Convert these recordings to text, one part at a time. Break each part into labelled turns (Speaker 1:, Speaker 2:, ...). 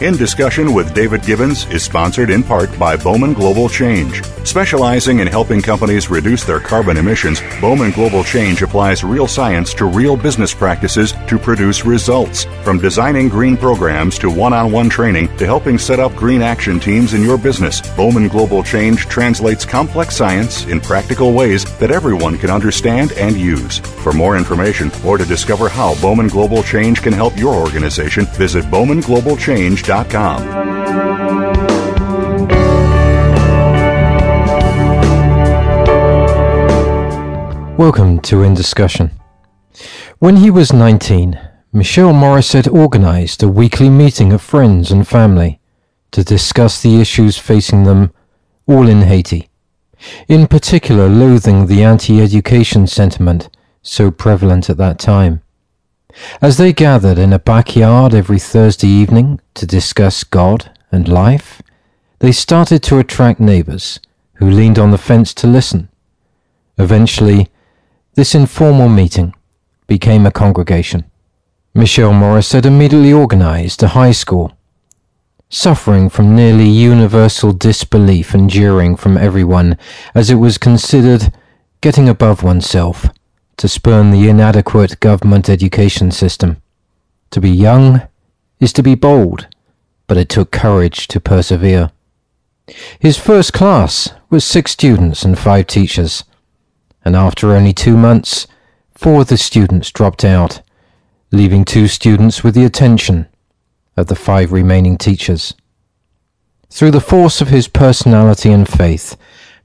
Speaker 1: In Discussion with David Gibbons is sponsored in part by Bowman Global Change. Specializing in helping companies reduce their carbon emissions, Bowman Global Change applies real science to real business practices to produce results. From designing green programs to one on one training to helping set up green action teams in your business, Bowman Global Change translates complex science in practical ways that everyone can understand and use. For more information or to discover how Bowman Global Change can help your organization, visit
Speaker 2: Welcome to In Discussion. When he was 19, Michel Morissette organized a weekly meeting of friends and family to discuss the issues facing them all in Haiti, in particular loathing the anti-education sentiment so prevalent at that time. As they gathered in a backyard every Thursday evening to discuss God and life, they started to attract neighbors who leaned on the fence to listen. Eventually, this informal meeting became a congregation. Michel Morissette immediately organized a high school. Suffering from nearly universal disbelief enduring from everyone, as it was considered getting above oneself to spurn the inadequate government education system. To be young is to be bold, but it took courage to persevere. His first class was six students and five teachers, and after only two months, four of the students dropped out, leaving two students with the attention of the five remaining teachers. Through the force of his personality and faith,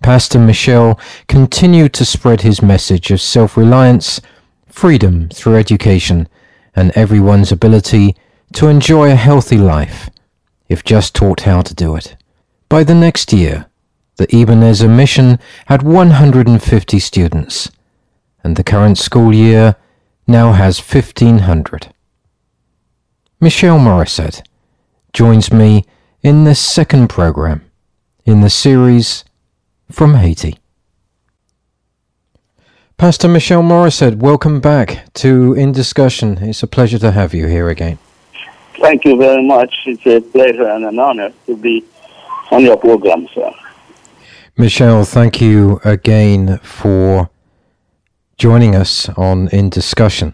Speaker 2: Pastor Michel continued to spread his message of self reliance, freedom through education, and everyone's ability to enjoy a healthy life if just taught how to do it. By the next year, the Ebenezer Mission had 150 students, and the current school year now has 1,500. Michel Morissette joins me in this second program in the series from Haiti. Pastor Michel Morissette, welcome back to In Discussion. It's a pleasure to have you here again.
Speaker 3: Thank you very much. It's a pleasure and an honor to be on your program, sir.
Speaker 2: Michel, thank you again for joining us on In Discussion.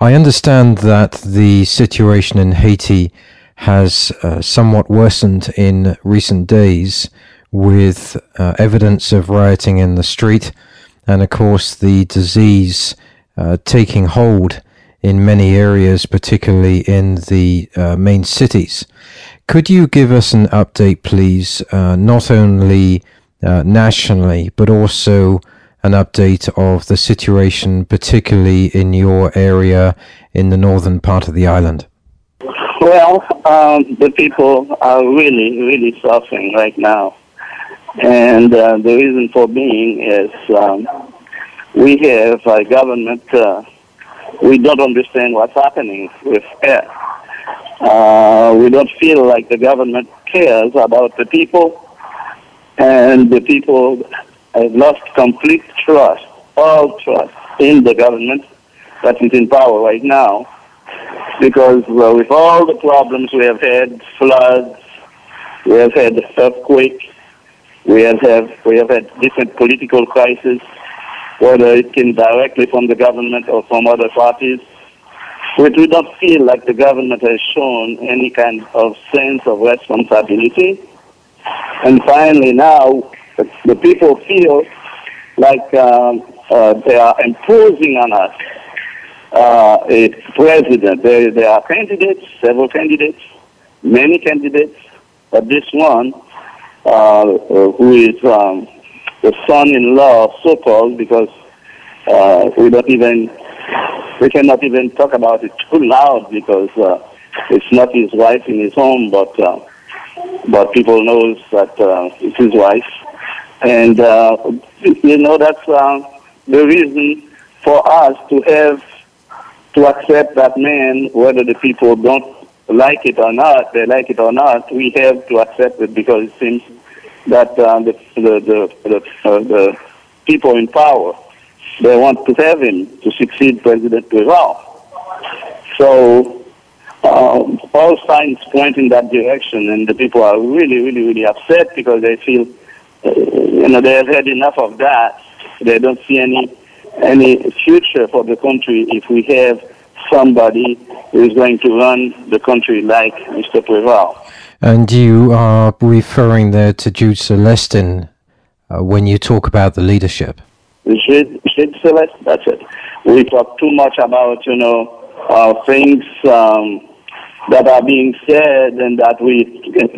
Speaker 2: I understand that the situation in Haiti has uh, somewhat worsened in recent days with uh, evidence of rioting in the street, and of course the disease uh, taking hold in many areas, particularly in the uh, main cities. Could you give us an update, please, uh, not only uh, nationally, but also an update of the situation, particularly in your area in the northern part of the island?
Speaker 3: Well, um, the people are really, really suffering right now. And uh, the reason for being is um, we have a government, uh, we don't understand what's happening with it. Uh, we don't feel like the government cares about the people, and the people have lost complete trust, all trust in the government that is in power right now. Because uh, with all the problems we have had, floods, we have had earthquake, we have, have we have had different political crises, whether it came directly from the government or from other parties. We don't feel like the government has shown any kind of sense of responsibility. And finally, now the, the people feel like um, uh, they are imposing on us uh, a president. There, there are candidates, several candidates, many candidates, but this one uh, who is um, the son-in-law, so-called, because uh, we don't even we cannot even talk about it too loud because uh, it's not his wife in his home, but uh, but people knows that uh, it's his wife, and uh, you know that's uh, the reason for us to have to accept that man, whether the people don't like it or not, they like it or not, we have to accept it because it seems that uh, the the the the, uh, the, people in power they want to have him to succeed President Duval. So uh, all signs point in that direction, and the people are really, really, really upset because they feel, uh, you know, they have had enough of that. They don't see any any future for the country if we have somebody who is going to run the country like Mr. Preval.
Speaker 2: And you are referring there to Jude Celestin uh, when you talk about the leadership.
Speaker 3: Jude, Jude Celestin, that's it. We talk too much about, you know, uh, things um, that are being said and that we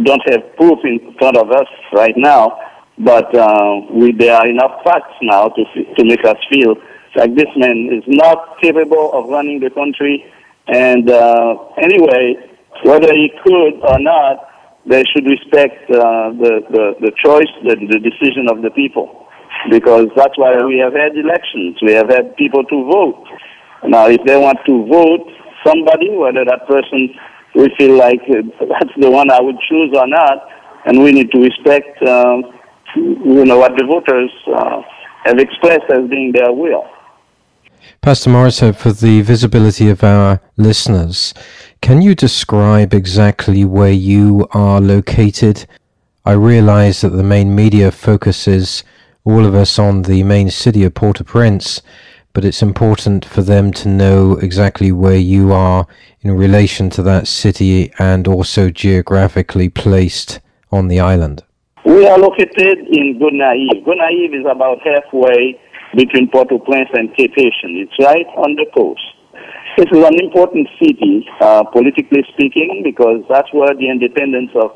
Speaker 3: don't have proof in front of us right now, but uh, we, there are enough facts now to, to make us feel like this man is not capable of running the country. And uh, anyway, whether he could or not, they should respect uh, the, the, the choice, the, the decision of the people. Because that's why we have had elections. We have had people to vote. Now, if they want to vote somebody, whether that person we feel like that's the one I would choose or not, and we need to respect, uh, you know, what the voters uh, have expressed as being their will.
Speaker 2: Pastor Morissette, uh, for the visibility of our listeners, can you describe exactly where you are located? I realize that the main media focuses all of us on the main city of Port-au-Prince, but it's important for them to know exactly where you are in relation to that city and also geographically placed on the island.
Speaker 3: We are located in Gonaïves. Gonaïves is about halfway between Port-au-Prince and Cape Haitian. It's right on the coast. This is an important city, uh, politically speaking, because that's where the independence of,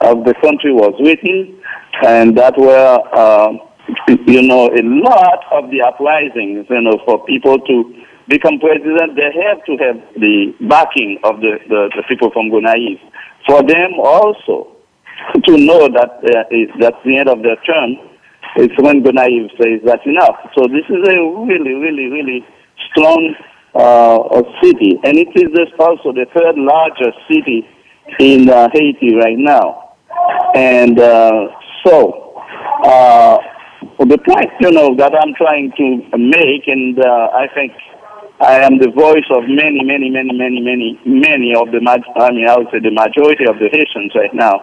Speaker 3: of the country was written, and that where uh, you know, a lot of the uprisings, you know, for people to become president, they have to have the backing of the, the, the people from Gonaïves. For them also to know that uh, that's the end of their term, it's when Gonaïves says that's enough. So this is a really, really, really strong uh, city, and it is also the third largest city in uh, Haiti right now. And uh, so, uh, the point, you know, that I'm trying to make, and uh, I think I am the voice of many, many, many, many, many, many of the, I mean, I would say the majority of the Haitians right now.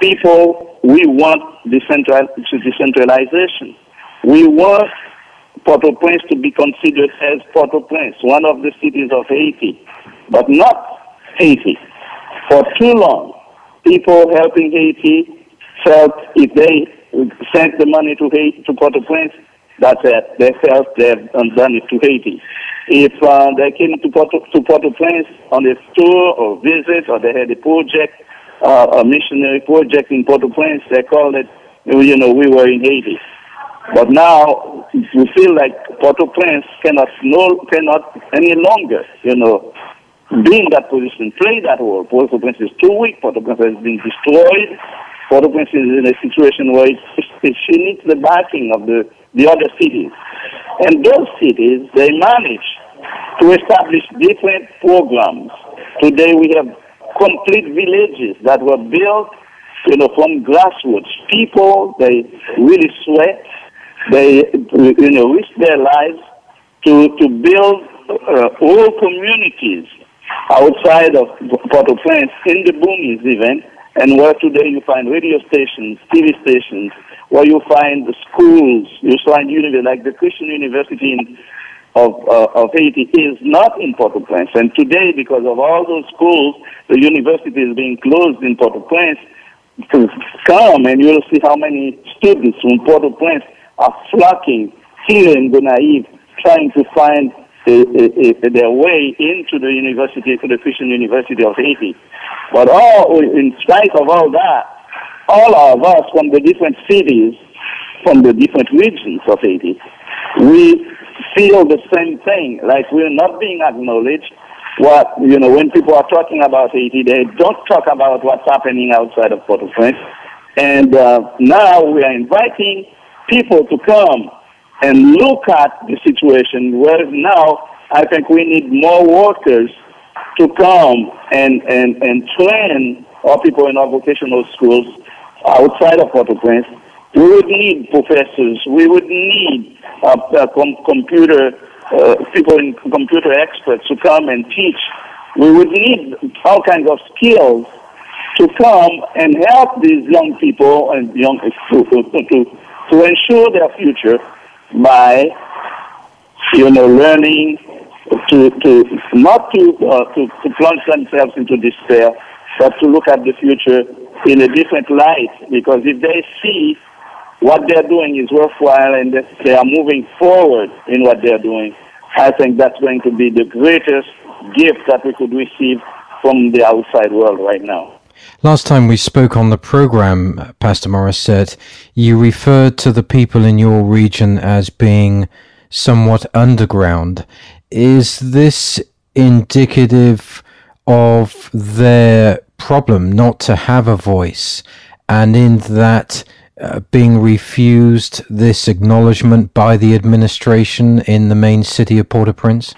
Speaker 3: People, we want decentral, decentralization. We want Port-au-Prince to be considered as Port-au-Prince, one of the cities of Haiti, but not Haiti. For too long, people helping Haiti felt if they sent the money to Haiti, to Port-au-Prince, that's it. They felt they've done it to Haiti. If uh, they came to, Port- to Port-au-Prince on a tour or visit, or they had a project, uh, a missionary project in Port-au-Prince, they called it, you know, we were in Haiti. But now we feel like Port-au-Prince cannot no, cannot any longer, you know, be in that position, play that role. Port-au-Prince is too weak. Port-au-Prince has been destroyed. Port-au-Prince is in a situation where it, it, she needs the backing of the, the other cities. And those cities, they manage to establish different programs. Today we have complete villages that were built, you know, from grassroots. People, they really sweat. They, you know, risk their lives to, to build uh, whole communities outside of Port-au-Prince, in the boonies even, and where today you find radio stations, TV stations, where you find schools, you find universities, like the Christian University in, of, uh, of Haiti is not in Port-au-Prince. And today, because of all those schools, the university is being closed in Port-au-Prince. To come and you'll see how many students from Port-au-Prince are flocking here in Gonaïves, trying to find uh, uh, uh, their way into the university, to the Christian University of Haiti. But all, in spite of all that, all of us from the different cities, from the different regions of Haiti, we feel the same thing, like we're not being acknowledged. What, you know, when people are talking about Haiti, they don't talk about what's happening outside of Port-au-Prince. And uh, now we are inviting people to come and look at the situation where now I think we need more workers to come and, and, and train our people in our vocational schools outside of Port-au-Prince. We would need professors. We would need uh, uh, com- computer uh, people in computer experts to come and teach we would need all kinds of skills to come and help these young people and young to, to, to ensure their future by you know learning to to not to, uh, to to plunge themselves into despair, but to look at the future in a different light. Because if they see what they're doing is worthwhile and they are moving forward in what they're doing, I think that's going to be the greatest gift that we could receive from the outside world right now.
Speaker 2: Last time we spoke on the program, Pastor Morissette, you referred to the people in your region as being somewhat underground. Is this indicative of their problem not to have a voice? And in that, uh, being refused this acknowledgement by the administration in the main city of Port-au-Prince?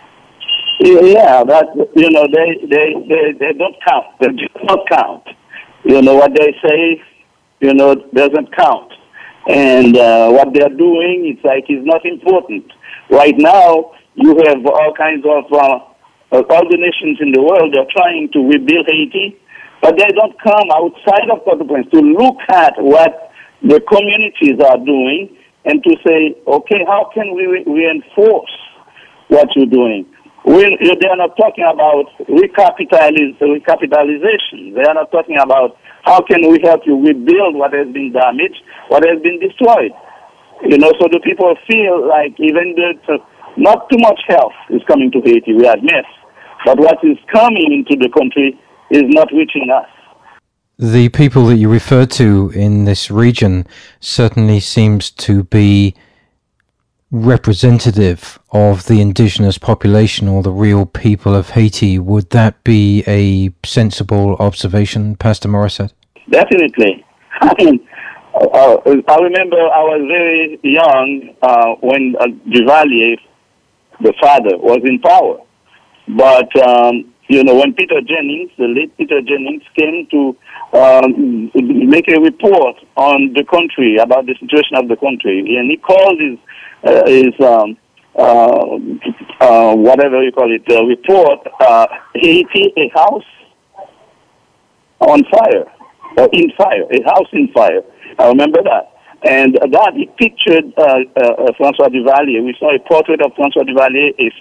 Speaker 3: Yeah, that you know they they they, they don't count. They do not count. You know what they say, you know, doesn't count. And uh, what they're doing, it's like it's not important. Right now, you have all kinds of uh, all the nations in the world. They're trying to rebuild Haiti, but they don't come outside of Port-au-Prince to look at what the communities are doing and to say, okay, how can we re- reinforce what you're doing? We, they are not talking about recapitaliz- recapitalization. They are not talking about how can we help you rebuild what has been damaged, what has been destroyed. You know, so the people feel like even not too much help is coming to Haiti, we admit, but what is coming into the country is not reaching us.
Speaker 2: The people that you refer to in this region certainly seems to be representative of the indigenous population or the real people of Haiti. Would that be a sensible observation, Pastor Morissette?
Speaker 3: Definitely. I mean, uh, I remember I was very young uh, when uh, Duvalier, the father, was in power. But um, you know, when Peter Jennings, the late Peter Jennings, came to um, make a report on the country about the situation of the country, and he called his uh, his um, uh, uh, whatever you call it uh, report uh, Haiti a house on fire or in fire, a house in fire. I remember that. And that he pictured uh, uh, Francois Duvalier. We saw a portrait of Francois Duvalier, a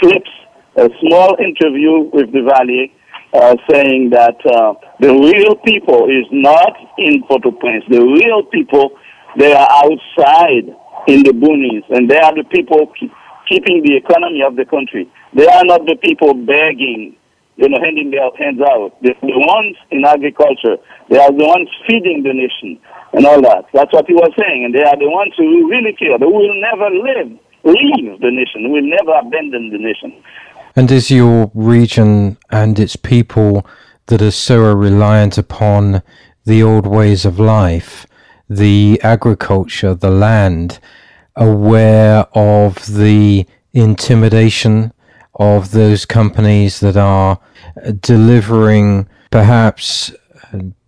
Speaker 3: clips a small interview with Duvalier uh, saying that uh, the real people is not in Port-au-Prince. The real people, they are outside in the boonies, and they are the people keep, keeping the economy of the country. They are not the people begging, you know, handing their hands out. They're the ones in agriculture. They are the ones feeding the nation and all that. That's what he was saying, and they are the ones who really care. They will never live, leave the nation. Will never abandon the nation.
Speaker 2: And is your region and its people that are so reliant upon the old ways of life, the agriculture, the land, aware of the intimidation of those companies that are delivering perhaps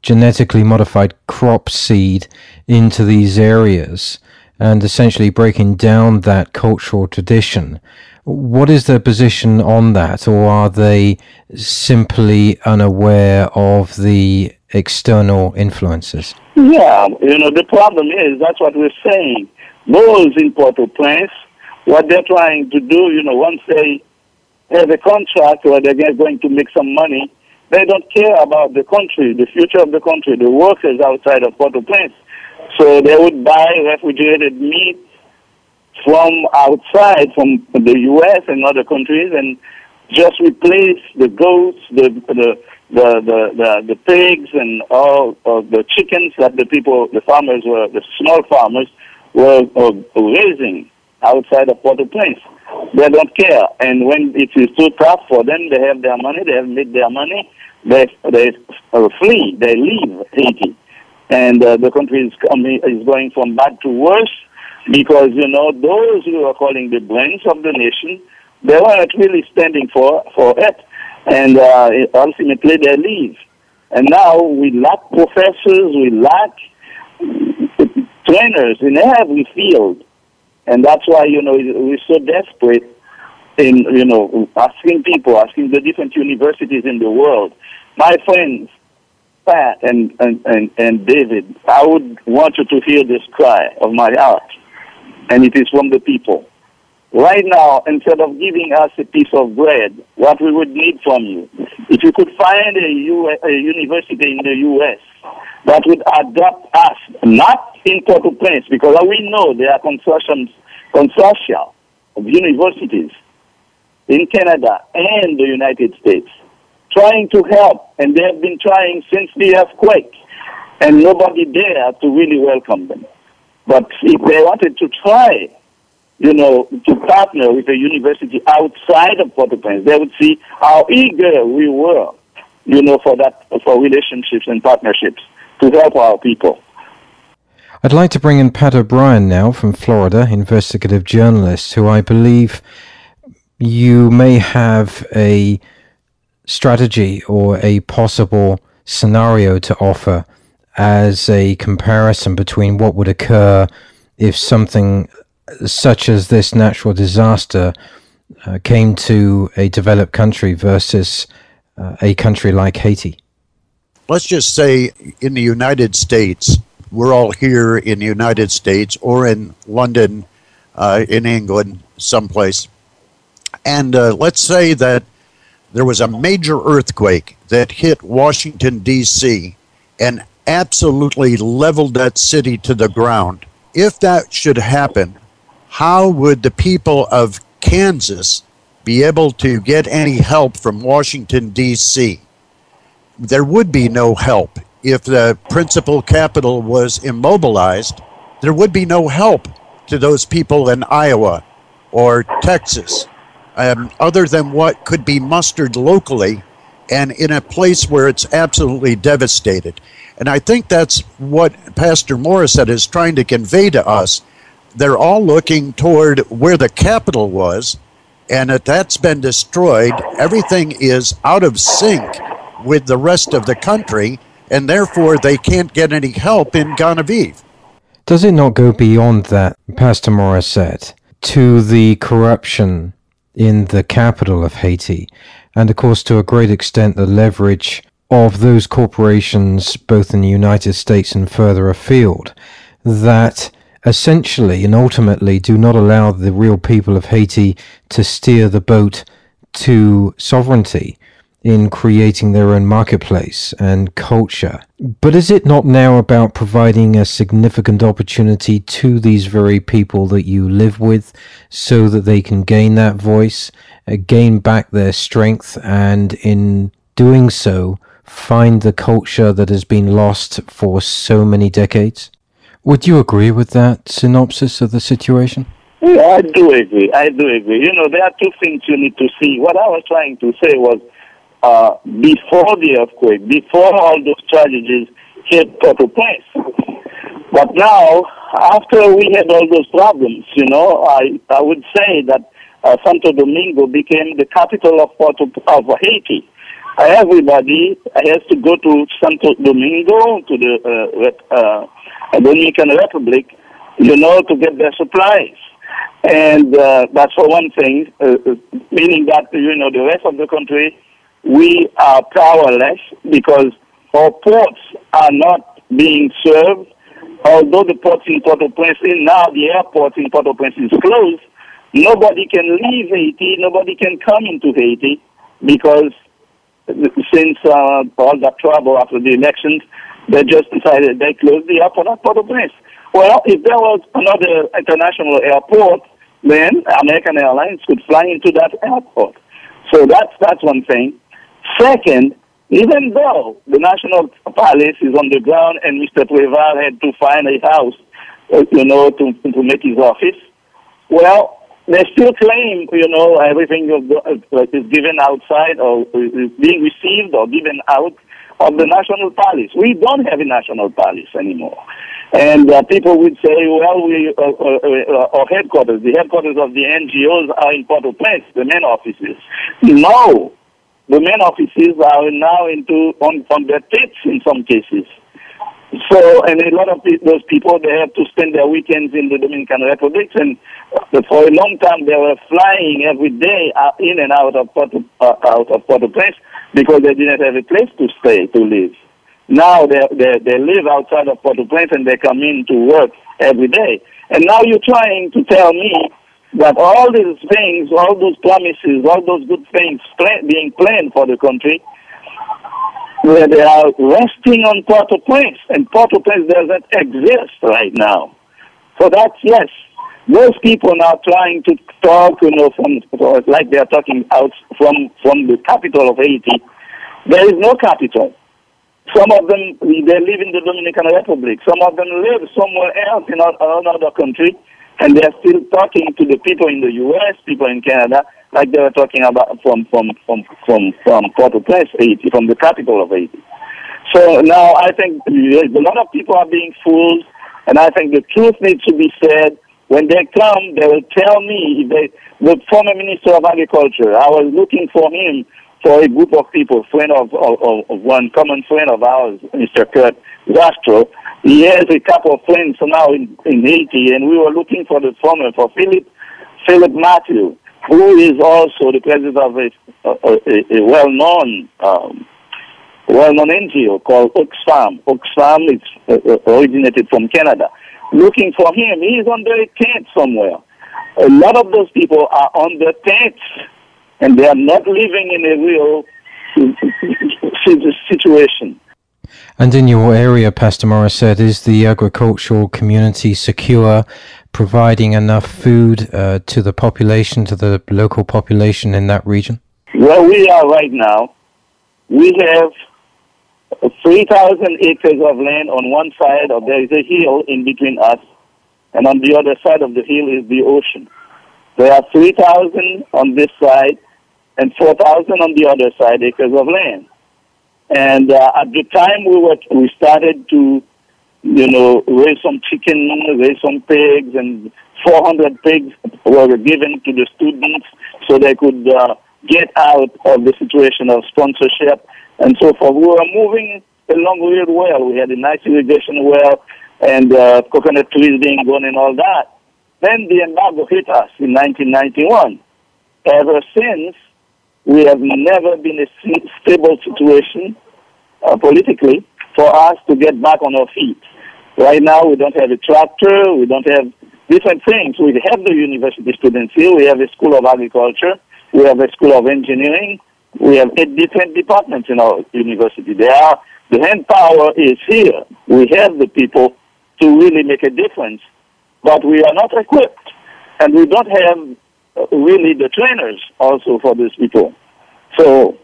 Speaker 2: genetically modified crop seed into these areas and essentially breaking down that cultural tradition what is their position on that, or are they simply unaware of the external influences?
Speaker 3: Yeah, you know, the problem is that's what we're saying. Those in Port-au-Prince, what they're trying to do, you know, once they have a contract where they're going to make some money, they don't care about the country, the future of the country, the workers outside of Port-au-Prince. So they would buy refrigerated meat from outside, from the U.S. and other countries, and just replace the goats, the the the the, the, the pigs, and all of the chickens that the people, the farmers were, the small farmers were, were raising outside of Port-au-Prince. They don't care, and when it is too tough for them, they have their money, they have made their money, they they uh, flee, they leave Haiti, and uh, the country is coming is going from bad to worse because, you know, those who are calling the brains of the nation, they weren't really standing for, for it. And uh, ultimately they leave. And now we lack professors, we lack trainers in every field. And that's why, you know, we're so desperate in, you know, asking people, asking the different universities in the world, my friends, Pat and, and, and, and David, I would want you to hear this cry of my heart, and it is from the people. Right now, instead of giving us a piece of bread, what we would need from you, if you could find a, U- a university in the U.S. that would adopt us, not in Port-au-Prince, because we know there are consortiums, consortia of universities in Canada and the United States trying to help, and they have been trying since the earthquake, and nobody there to really welcome them. But if they wanted to try, you know, to partner with a university outside of Port-au-Prince, they would see how eager we were, you know, for that, for relationships and partnerships to help our people.
Speaker 2: I'd like to bring in Pat O'Brien now from Florida, investigative journalist, who I believe you may have a strategy or a possible scenario to offer as a comparison between what would occur if something such as this natural disaster uh, came to a developed country versus uh, a country like Haiti?
Speaker 4: Let's just say in the United States, we're all here in the United States or in London, uh, in England, someplace. And uh, let's say that there was a major earthquake that hit Washington, D.C., and absolutely leveled that city to the ground. If that should happen, how would the people of Kansas be able to get any help from Washington, D.C.? There would be no help. If the principal capital was immobilized, there would be no help to those people in Iowa or Texas um, other than what could be mustered locally and in a place where it's absolutely devastated. And I think that's what Pastor Morissette is trying to convey to us. They're all looking toward where the capital was, and if that's been destroyed, everything is out of sync with the rest of the country, and therefore they can't get any help in Gonaives.
Speaker 2: Does it not go beyond that, Pastor Morissette, to the corruption in the capital of Haiti, and of course, to a great extent, the leverage of those corporations, both in the United States and further afield, that essentially and ultimately do not allow the real people of Haiti to steer the boat to sovereignty in creating their own marketplace and culture. But is it not now about providing a significant opportunity to these very people that you live with so that they can gain that voice, uh, gain back their strength, and in doing so, find the culture that has been lost for so many decades? Would you agree with that synopsis of the situation?
Speaker 3: Yeah, I do agree. I do agree. You know, there are two things you need to see. What I was trying to say was uh, before the earthquake, before all those tragedies hit Port-au-Prince. But now, after we had all those problems, you know, I, I would say that uh, Santo Domingo became the capital of, Port of Haiti. Everybody has to go to Santo Domingo, to the uh, uh, Dominican Republic, you know, to get their supplies. And uh, that's for one thing, uh, meaning that, you know, the rest of the country we are powerless because our ports are not being served. Although the ports in Port-au-Prince, now the airport in Port-au-Prince is closed, nobody can leave Haiti, nobody can come into Haiti because since uh, all that trouble after the elections, they just decided they closed the airport at Port-au-Prince. Well, if there was another international airport, then American Airlines could fly into that airport. So that's that's one thing. Second, even though the National Palace is on the ground and Mr. Preval had to find a house, uh, you know, to, to make his office, well, they still claim, you know, everything uh, is given outside or is being received or given out of the National Palace. We don't have a National Palace anymore. And uh, people would say, well, we, uh, uh, uh, our headquarters, the headquarters of the NGOs are in Port-au-Prince, the main offices. No, the main offices are now into on, on their pits in some cases. So, and a lot of those people, they have to spend their weekends in the Dominican Republic, and for a long time they were flying every day in and out of Port, uh, out of Port-au-Prince because they didn't have a place to stay to live. Now they they they live outside of Port-au-Prince and they come in to work every day. And now you're trying to tell me that all these things, all those promises, all those good things being planned for the country, where they are resting on Port-au-Prince, and Port-au-Prince doesn't exist right now. So that's yes. Most people now trying to talk, you know, from like they are talking out from from the capital of Haiti. There is no capital. Some of them they live in the Dominican Republic. Some of them live somewhere else in another country and they're still talking to the people in the U.S., people in Canada, like they were talking about from from from from from Port-au-Prince, Haiti, from the capital of Haiti. So now I think a lot of people are being fooled, and I think the truth needs to be said. When they come, they will tell me. They, the former Minister of Agriculture, I was looking for him for a group of people, friend of, of, of one common friend of ours, Mr. Kurt Castro, has a couple of friends now in, in Haiti, and we were looking for the former, for Philippe, Philippe Mathieu, who is also the president of a, a, a well-known um, well-known NGO called Oxfam. Oxfam is uh, uh, originated from Canada. Looking for him, he's under a tent somewhere. A lot of those people are under the tents, and they are not living in a real situation.
Speaker 2: And in your area, Pastor Morissette, is the agricultural community secure, providing enough food uh, to the population, to the local population in that region?
Speaker 3: Where we are right now, we have 3,000 acres of land on one side, of there is a hill in between us, and on the other side of the hill is the ocean. There are 3,000 on this side and 4,000 on the other side acres of land. And uh, at the time we were, we started to, you know, raise some chicken, raise some pigs, and 400 pigs were given to the students so they could uh, get out of the situation of sponsorship and so forth. We were moving along real well. We had a nice irrigation well and uh, coconut trees being grown and all that. Then the embargo hit us in 1991. Ever since, we have never been in a stable situation uh, politically for us to get back on our feet. Right now, we don't have a tractor. We don't have different things. We have the university students here. We have a school of agriculture. We have a school of engineering. We have eight different departments in our university. There are, the hand power is here. We have the people to really make a difference, but we are not equipped. And we don't have Uh, really the trainers also for these people. So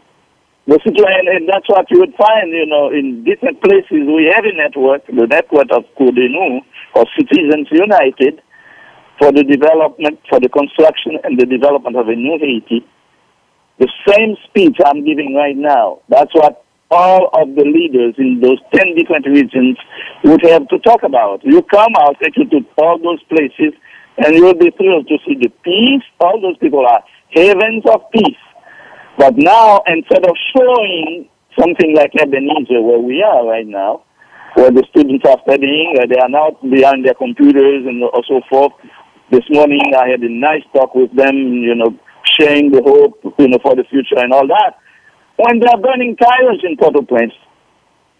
Speaker 3: the situation, and that's what you would find, you know, in different places. We have a network, the network of Codenu, or Citizens United, for the development, for the construction and the development of a new Haiti. The same speech I'm giving right now, that's what all of the leaders in those 10 different regions would have to talk about. You come, I'll take you to all those places, and you'll be thrilled to see the peace. All those people are havens of peace. But now, instead of showing something like Ebenezer, where we are right now, where the students are studying, they are now behind their computers and so forth. This morning, I had a nice talk with them, you know, sharing the hope, you know, for the future and all that. When they are burning tires in Port-au-Prince,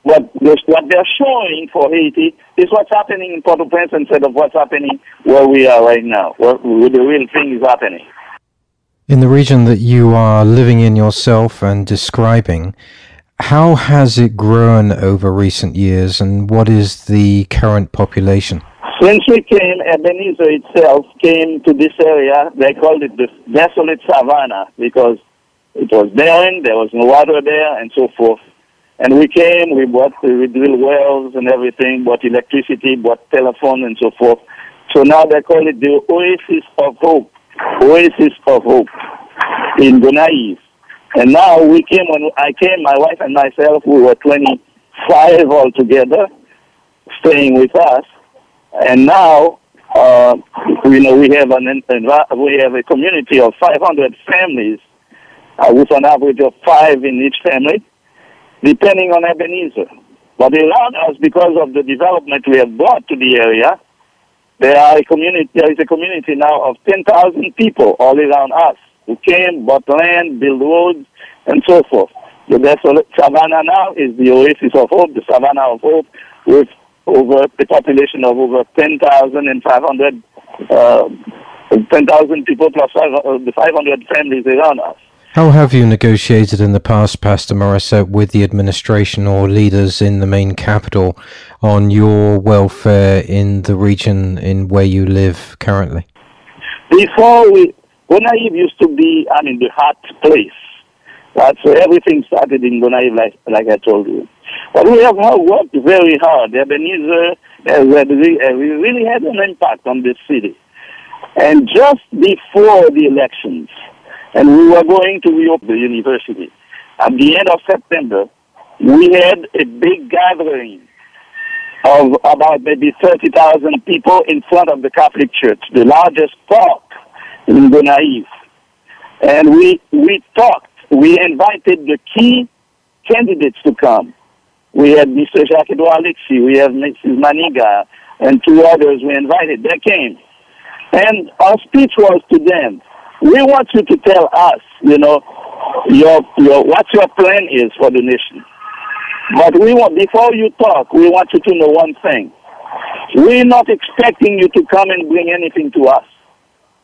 Speaker 3: what, what they're showing for Haiti is what's happening in Port-au-Prince instead of what's happening where we are right now, where, where the real thing is happening.
Speaker 2: In the region that you are living in yourself and describing, how has it grown over recent years and what is the current population?
Speaker 3: Since we came, Ebenezer itself came to this area. They called it the desolate savannah because it was barren, there was no water there, and so forth. And we came, we bought, we drilled wells and everything, bought electricity, bought telephone, and so forth. So now they call it the Oasis of Hope. Oasis of Hope in Gonaïves. And now we came, when I came, my wife and myself, we were 25 altogether staying with us. And now, uh, you know, we have an we have a community of 500 families uh, with an average of five in each family, depending on Ebenezer. But around us, because of the development we have brought to the area, there are a community. There is a community now of 10,000 people all around us who came, bought land, built roads, and so forth. The desolate savannah now is the oasis of hope, the savannah of hope, with over a population of over 10,500 uh, 10,000 people plus five, uh, the 500 families around us.
Speaker 2: How have you negotiated in the past, Pastor Morissette, with the administration or leaders in the main capital on your welfare in the region in where you live currently?
Speaker 3: Before we, Gonaïve used to be, I mean, the hot place. Right? So everything started in Gonaïve, like, like I told you. But we have worked very hard. Ebenezer has really had an impact on this city. And just before the elections, and we were going to reopen the university, at the end of September, we had a big gathering of about maybe 30,000 people in front of the Catholic Church, the largest park in Gonaïve. And we, we talked, we invited the key candidates to come. We had Mr. Jacques Edouard we have Mrs. Manigat, and two others we invited. They came. And our speech was to them, we want you to tell us, you know, your, your, what your plan is for the nation. But we want, before you talk, we want you to know one thing. We're not expecting you to come and bring anything to us.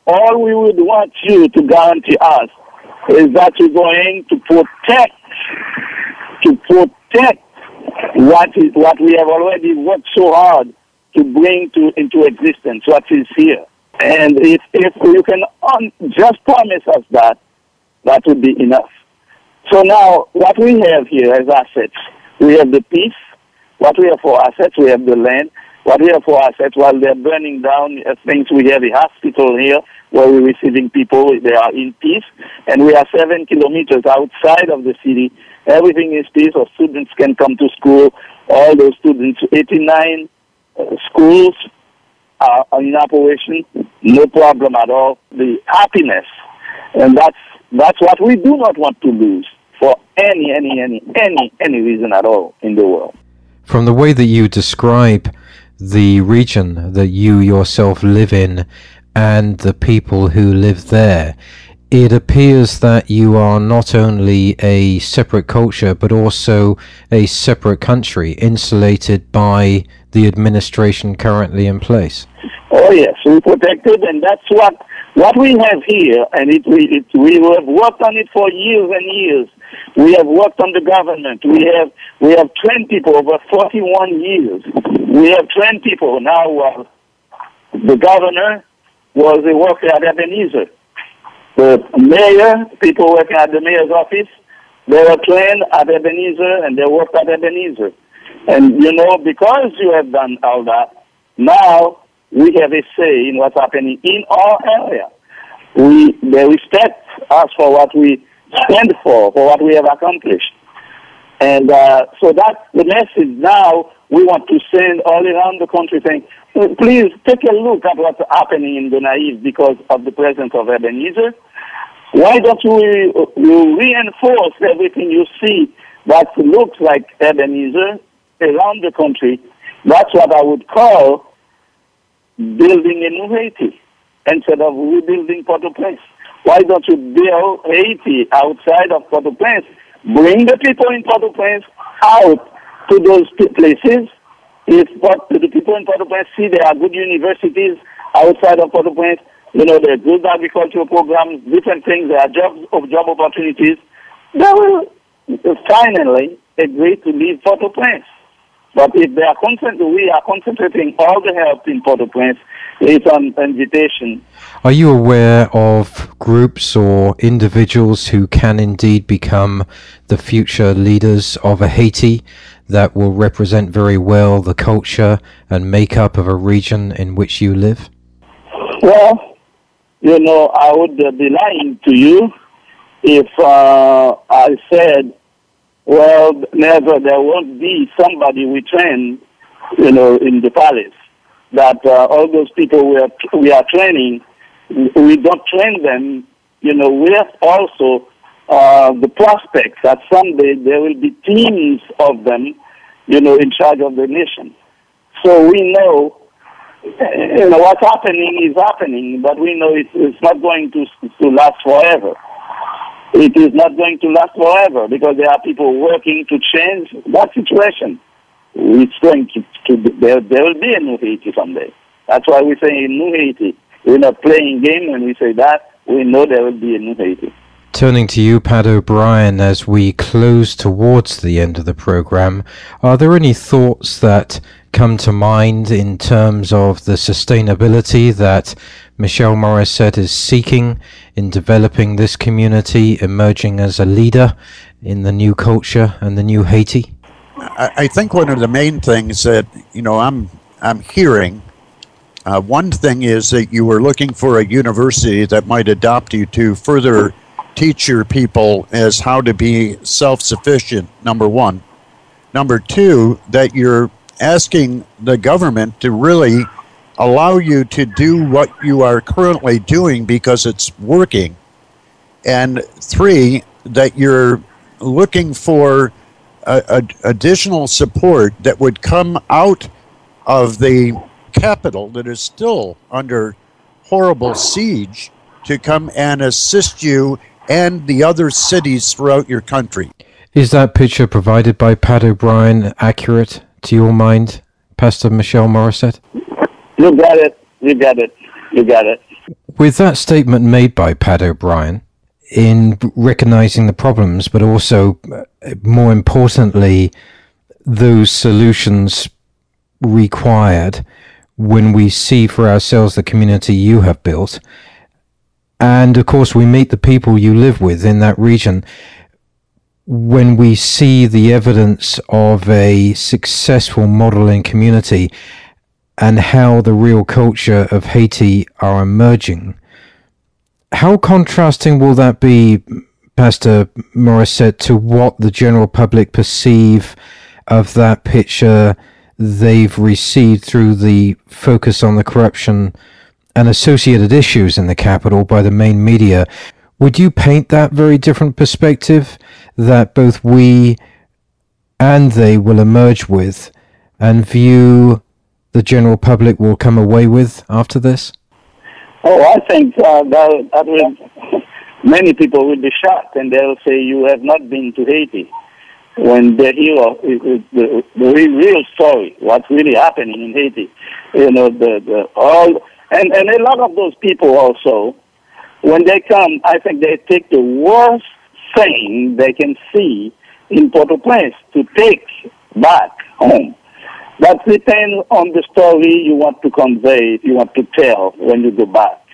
Speaker 3: All we would want you to guarantee us is that you're going to protect, to protect what is what we have already worked so hard to bring to into existence, what is here. And if, if you can un, just promise us that, that would be enough. So now, what we have here as assets, we have the peace. What we have for assets, we have the land. What we have for assets, while they're burning down uh, things, we have a hospital here where we're receiving people. They are in peace. And we are seven kilometers outside of the city. Everything is peace. Our students can come to school. All those students, 89 uh, schools Uh, are in operation, no problem at all. The happiness, and that's that's what we do not want to lose for any any any any any reason at all in the world.
Speaker 2: From the way that you describe the region that you yourself live in and the people who live there, it appears that you are not only a separate culture but also a separate country insulated by the administration currently in place.
Speaker 3: Oh yes, we protected, and that's what what we have here, and it, we it, we have worked on it for years and years. We have worked on the government. We have we have trained people over 41 years. We have trained people now. Uh, the governor was a worker at Ebenezer. The mayor, people working at the mayor's office, they were trained at Ebenezer and they worked at Ebenezer. And you know, because you have done all that, now we have a say in what's happening in our area. We they respect us for what we stand for, for what we have accomplished. And uh, so that's the message now we want to send all around the country saying, please take a look at what's happening in Gonaïve because of the presence of Ebenezer. Why don't you, you reinforce everything you see that looks like Ebenezer around the country? That's what I would call building a new Haiti instead of rebuilding Port-au-Prince. Why don't you build Haiti outside of Port-au-Prince? Bring the people in Port-au-Prince out to those places. If what the people in Port-au-Prince see there are good universities outside of Port-au-Prince, you know, there are good agricultural programs, different things, there are jobs of job opportunities, they will finally agree to leave Port-au-Prince. But if they are concentrating, we are concentrating all the help in Port-au-Prince. It's an invitation.
Speaker 2: Are you aware of groups or individuals who can indeed become the future leaders of a Haiti that will represent very well the culture and makeup of a region in which you live?
Speaker 3: Well, you know, I would be lying to you if uh, I said well, never, there won't be somebody we train, you know, in the palace. That uh, all those people we are, we are training, we don't train them, you know, we have also uh, the prospects that someday there will be teams of them you know, in charge of the nation. So we know, you know, what's happening is happening, but we know it's, it's not going to, to last forever. It is not going to last forever because there are people working to change that situation. It's going to, to there, there will be a new Haiti someday. That's why we say a new Haiti. We're not playing game when we say that. We know there will be a new Haiti.
Speaker 2: Turning to you, Pat O'Brien, as we close towards the end of the program, are there any thoughts that come to mind in terms of the sustainability that Michel Morissette is seeking in developing this community, emerging as a leader in the new culture and the new Haiti?
Speaker 4: I, I think one of the main things that you know I'm I'm hearing. Uh, one thing is that you were looking for a university that might adopt you to further teach your people as how to be self-sufficient. Number one. Number two, that you're asking the government to really allow you to do what you are currently doing because it's working. And three, that you're looking for uh, a, a, additional support that would come out of the capital that is still under horrible siege to come and assist you and the other cities throughout your country.
Speaker 2: Is that picture provided by Pat O'Brien accurate to your mind, Pastor Michel Morissette?
Speaker 3: You got it. You got it. You got it.
Speaker 2: With that statement made by Pat O'Brien, in recognizing the problems, but also, uh, more importantly, those solutions required when we see for ourselves the community you have built. And of course, we meet the people you live with in that region. When we see the evidence of a successful modeling community, and how the real culture of Haiti are emerging. How contrasting will that be, Pastor Morissette, to what the general public perceive of that picture they've received through the focus on the corruption and associated issues in the capital by the main media? Would you paint that very different perspective that both we and they will emerge with and view the general public will come away with after this?
Speaker 3: Oh, I think uh, that, that will, many people will be shocked and they'll say, You have not been to Haiti. When they hear the, the, real story, what's really happening in Haiti, you know, the, the all, and, and a lot of those people also, when they come, I think they take the worst thing they can see in Port-au-Prince to take back home. That depends on the story you want to convey, you want to tell when you go back.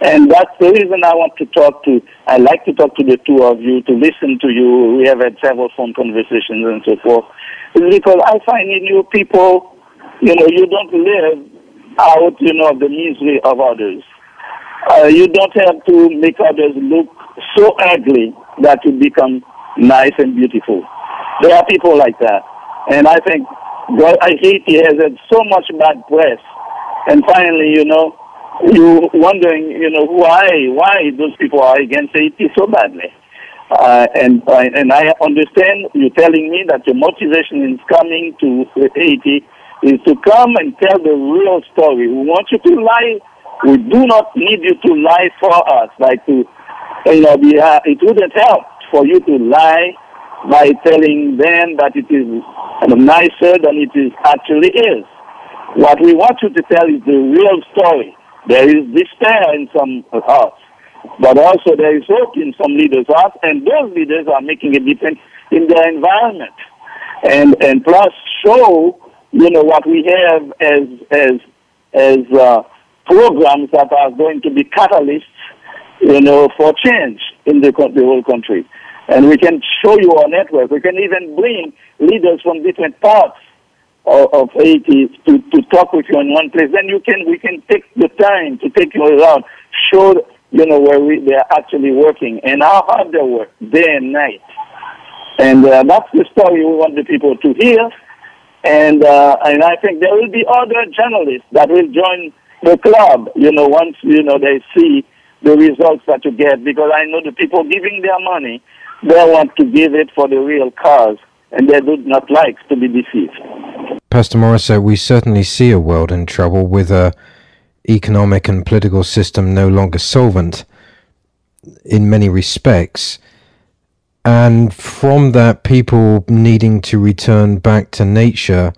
Speaker 3: And that's the reason I want to talk to, I like to talk to the two of you, to listen to you. We have had several phone conversations and so forth. Because I find in you people, you know, you don't live out, you know, the misery of others. Uh, you don't have to make others look so ugly that you become nice and beautiful. There are people like that. And I think well, Haiti has had so much bad press, and finally, you know, you wondering, you know, why why those people are against Haiti so badly. Uh, and uh, and I understand you telling me that your motivation in coming to Haiti is to come and tell the real story. We want you to lie. We do not need you to lie for us, like to, you know, it wouldn't help for you to lie by telling them that it is nicer than it is actually is. What we want you to tell is the real story. There is despair in some hearts, but also there is hope in some leaders' hearts, and those leaders are making a difference in their environment. And and plus show, you know, what we have as as as uh, programs that are going to be catalysts, you know, for change in the, the whole country. And we can show you our network. We can even bring leaders from different parts of, of Haiti to, to talk with you in one place. Then you can we can take the time to take you around, show you know where we, they're actually working and how hard they work day and night. And uh, that's the story we want the people to hear. And uh, and I think there will be other journalists that will join the club. You know, once you know they see the results that you get, because I know the people giving their money they want to give it for the real cause and they do not like to be deceived.
Speaker 2: Pastor Morissette, uh, we certainly see a world in trouble with a economic and political system no longer solvent in many respects. And from that, people needing to return back to nature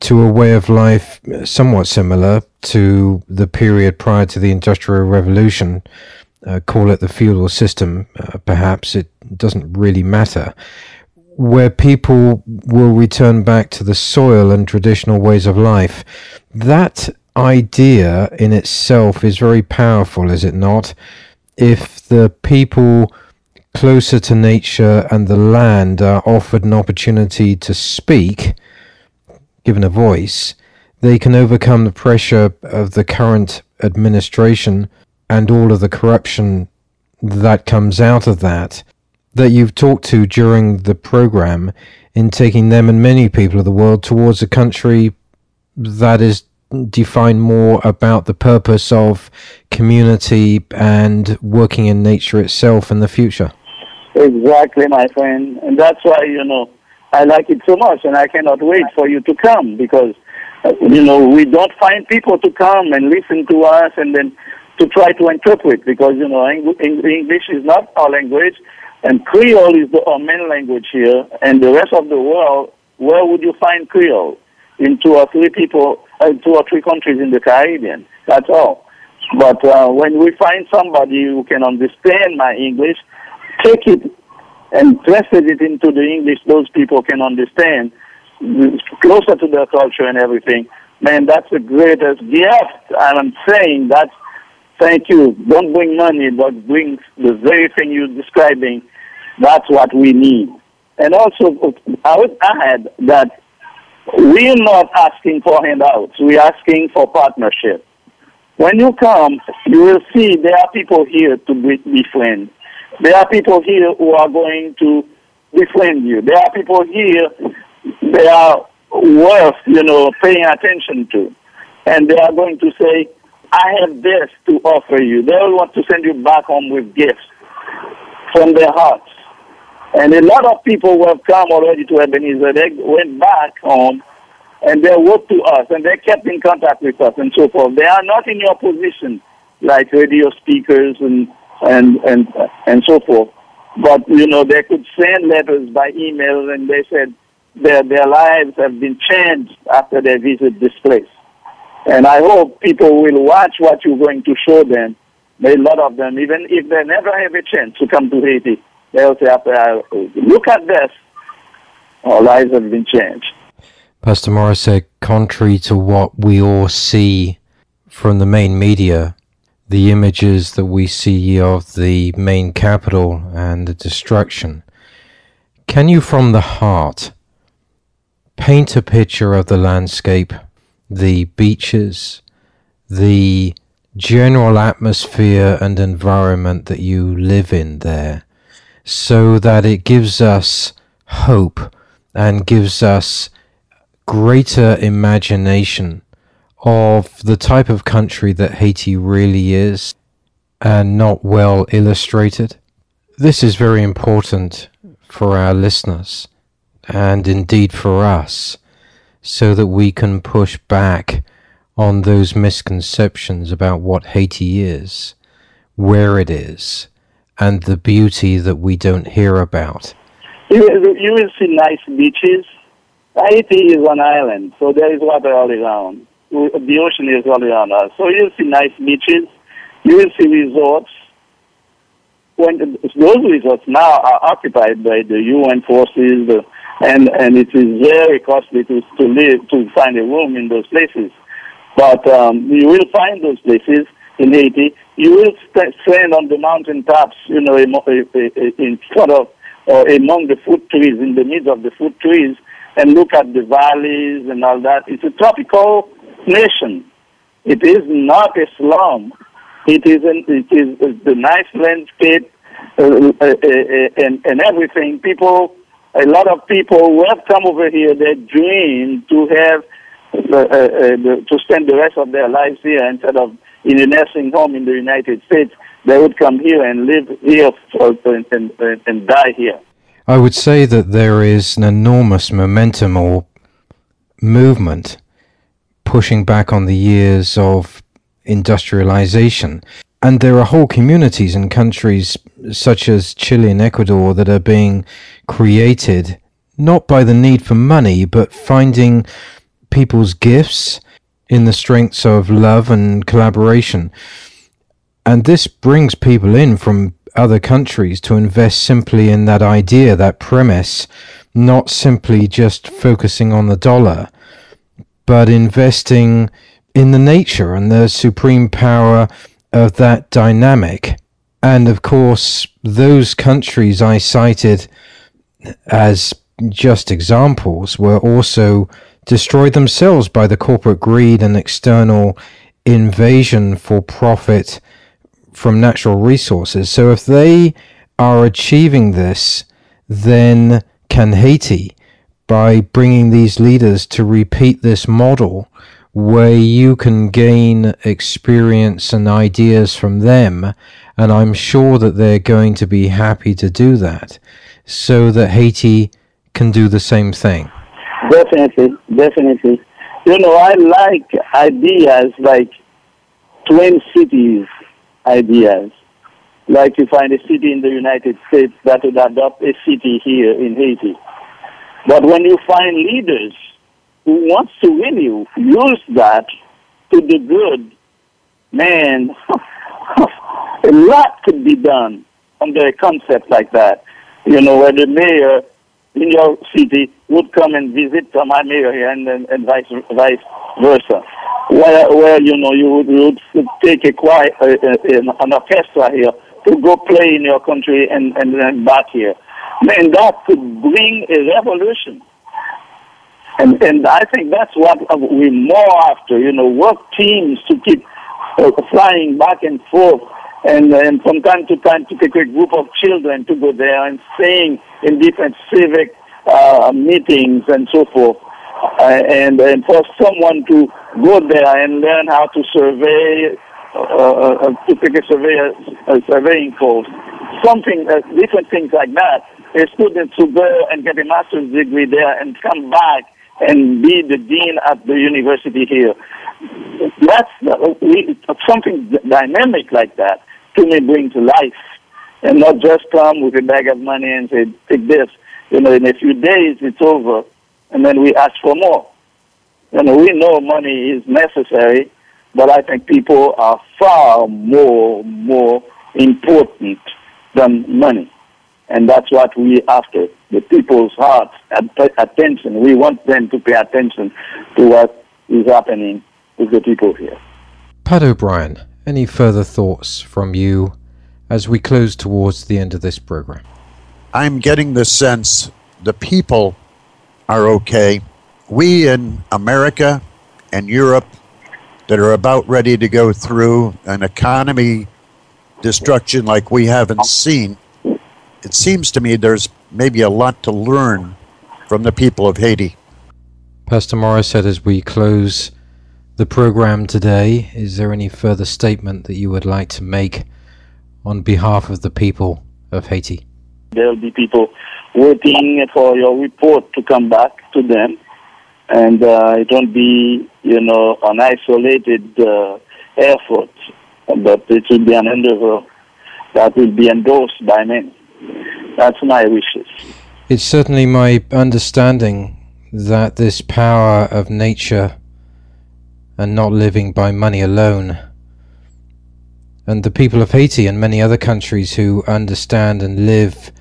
Speaker 2: to a way of life somewhat similar to the period prior to the Industrial Revolution. Uh, call it the feudal system, uh, perhaps, it doesn't really matter. Where people will return back to the soil and traditional ways of life. That idea in itself is very powerful, is it not? If the people closer to nature and the land are offered an opportunity to speak, given a voice, they can overcome the pressure of the current administration and all of the corruption that comes out of that that you've talked to during the program in taking them and many people of the world towards a country that is defined more about the purpose of community and working in nature itself in the future.
Speaker 3: Exactly, my friend. And that's why, you know, I like it so much and I cannot wait for you to come because, uh, you know, we don't find people to come and listen to us and then to try to interpret because, you know, English is not our language and Creole is the, our main language here and the rest of the world, where would you find Creole? In two or three people, uh, two or three countries in the Caribbean. That's all. But uh, when we find somebody who can understand my English, take it and translate it into the English those people can understand, closer to their culture and everything, man, that's the greatest uh, gift. And I'm saying that, thank you. Don't bring money, but bring the very thing you're describing. That's what we need. And also, I would add that we're not asking for handouts. We're asking for partnership. When you come, you will see there are people here to be friends. There are people here who are going to befriend you. There are people here they are worth, you know, paying attention to. And they are going to say, I have this to offer you. They will want to send you back home with gifts from their hearts. And a lot of people who have come already to Ebenezer, they went back home and they wrote to us and they kept in contact with us and so forth. They are not in your position like radio speakers and and and and so forth. But you know, they could send letters by email, and they said their their lives have been changed after they visit this place. And I hope people will watch what you're going to show them. A lot of them, even if they never have a chance to come to Haiti, they'll say, ah, after I look at this, our lives have been changed.
Speaker 2: Pastor Morissette, contrary to what we all see from the main media, the images that we see of the main capital and the destruction. Can you, from the heart, paint a picture of the landscape, the beaches, the general atmosphere and environment that you live in there, so that it gives us hope and gives us greater imagination of the type of country that Haiti really is and not well illustrated. This is very important for our listeners and indeed for us so that we can push back on those misconceptions about what Haiti is, where it is, and the beauty that we don't hear about.
Speaker 3: You, you will see nice beaches. Haiti is an island, so there is water all around the ocean is all around us. So you'll see nice beaches. You will see resorts. When those resorts now are occupied by the UN forces, uh, and and it is very costly to to live to find a room in those places. But um, you will find those places in Haiti. You will stand on the mountain tops, you know, in front of or among the fruit trees, in the midst of the fruit trees, and look at the valleys and all that. It's a tropical nation. It is not Islam. It is, an, it is the nice landscape uh, uh, uh, and, and everything. People, a lot of people who have come over here, they dream to have to spend the rest of their lives here instead of in a nursing home in the United States. They would come here and live here for, and, and die here.
Speaker 2: I would say that there is an enormous momentum or movement pushing back on the years of industrialization. And there are whole communities in countries such as Chile and Ecuador that are being created not by the need for money, but finding people's gifts in the strengths of love and collaboration. And this brings people in from other countries to invest simply in that idea, that premise, not simply just focusing on the dollar, but investing in the nature and the supreme power of that dynamic. And of course, those countries I cited as just examples were also destroyed themselves by the corporate greed and external invasion for profit from natural resources. So if they are achieving this, then can Haiti, by bringing these leaders to repeat this model where you can gain experience and ideas from them, and I'm sure that they're going to be happy to do that, so that Haiti can do the same thing.
Speaker 3: Definitely, definitely. You know, I like ideas like twin cities ideas. Like you find a city in the United States that would adopt a city here in Haiti. But when you find leaders who wants to win you, use that to the good, man, a lot could be done under a concept like that. You know, where the mayor in your city would come and visit my mayor here and, and, and vice, vice versa where, where you know you would, you would take a choir, uh, uh, an orchestra here to go play in your country and, and then back here. Man, that could bring a revolution. And, and I think that's what we're more after, you know, work teams to keep uh, flying back and forth and, and from time to time to take a group of children to go there and staying in different civic uh, meetings and so forth. Uh, and, and for someone to go there and learn how to survey, uh, uh, uh to take a, survey, a surveying course, something, uh, different things like that. A student to go and get a master's degree there and come back and be the dean at the university here. That's something dynamic like that to me bring to life, and not just come with a bag of money and say, "Take this." You know, in a few days it's over, and then we ask for more. You know, we know money is necessary, but I think people are far more, more important than money. And that's what we after, the people's hearts, attention. We want them to pay attention to what is happening with the people here.
Speaker 2: Pat O'Brien, any further thoughts from you as we close towards the end of this program?
Speaker 4: I'm getting the sense the people are okay we in America and Europe that are about ready to go through an economy destruction like we haven't seen, it seems to me there's maybe a lot to learn from the people of Haiti.
Speaker 2: Pastor Morissette as we close the program today, is there any further statement that you would like to make on behalf of the people of Haiti?
Speaker 3: There'll be people waiting for your report to come back to them and uh, it won't be, you know, an isolated uh, effort, but it will be an endeavor that will be endorsed by many. That's my wishes.
Speaker 2: It's certainly my understanding that this power of nature and not living by money alone, and the people of Haiti and many other countries who understand and live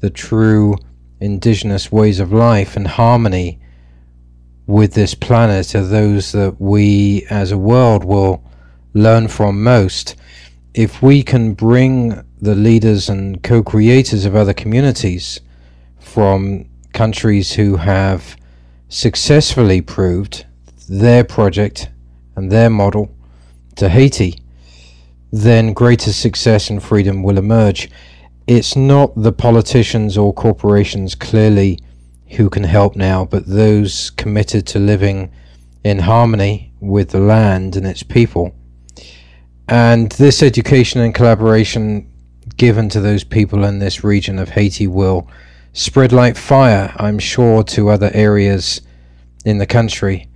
Speaker 2: the true indigenous ways of life and harmony with this planet are those that we as a world will learn from most. If we can bring the leaders and co creators of other communities from countries who have successfully proved their project and their model to Haiti, then greater success and freedom will emerge. It's not the politicians or corporations clearly who can help now, but those committed to living in harmony with the land and its people. And this education and collaboration given to those people in this region of Haiti will spread like fire, I'm sure, to other areas in the country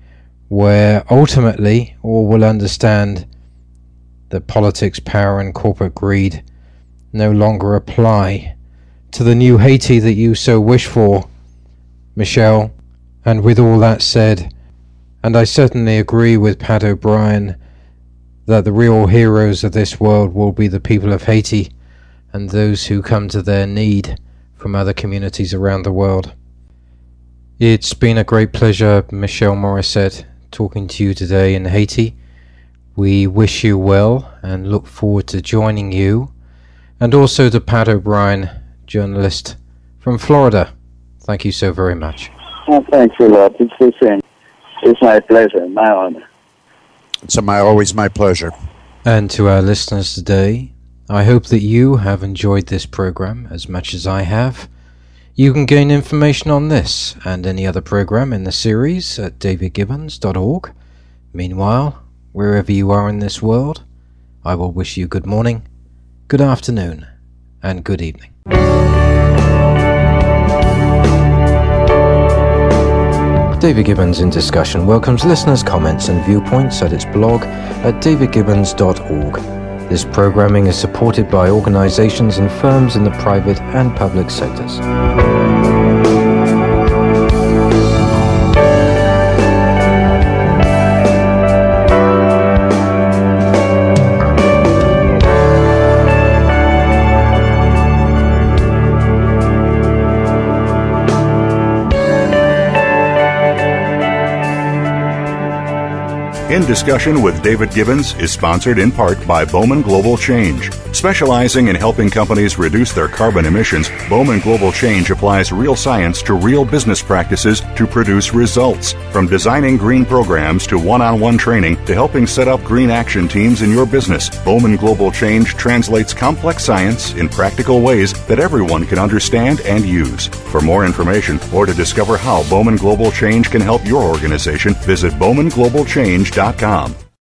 Speaker 2: where ultimately all will understand that politics, power, and corporate greed no longer apply to the new Haiti that you so wish for, Michel. And with all that said, and I certainly agree with Pat O'Brien that the real heroes of this world will be the people of Haiti and those who come to their need from other communities around the world. It's been a great pleasure, Michel Morissette, talking to you today in Haiti. We wish you well and look forward to joining you, and also to Pat O'Brien, journalist from Florida. Thank you so very much.
Speaker 3: Oh, thanks a lot. It's the same. It's my pleasure, my honor.
Speaker 4: It's my, always my pleasure.
Speaker 2: And to our listeners today, I hope that you have enjoyed this program as much as I have. You can gain information on this and any other program in the series at davidgibbons.org. Meanwhile, wherever you are in this world, I will wish you good morning, good afternoon, and good evening. David Gibbons in Discussion welcomes listeners' comments and viewpoints at its blog at davidgibbons.org. This programming is supported by organizations and firms in the private and public sectors.
Speaker 1: In Discussion with David Gibbons is sponsored in part by Bowman Global Change. Specializing in helping companies reduce their carbon emissions, Bowman Global Change applies real science to real business practices to produce results. From designing green programs to one on one training to helping set up green action teams in your business, Bowman Global Change translates complex science in practical ways that everyone can understand and use. For more information or to discover how Bowman Global Change can help your organization, visit bowmanglobalchange.com. Com.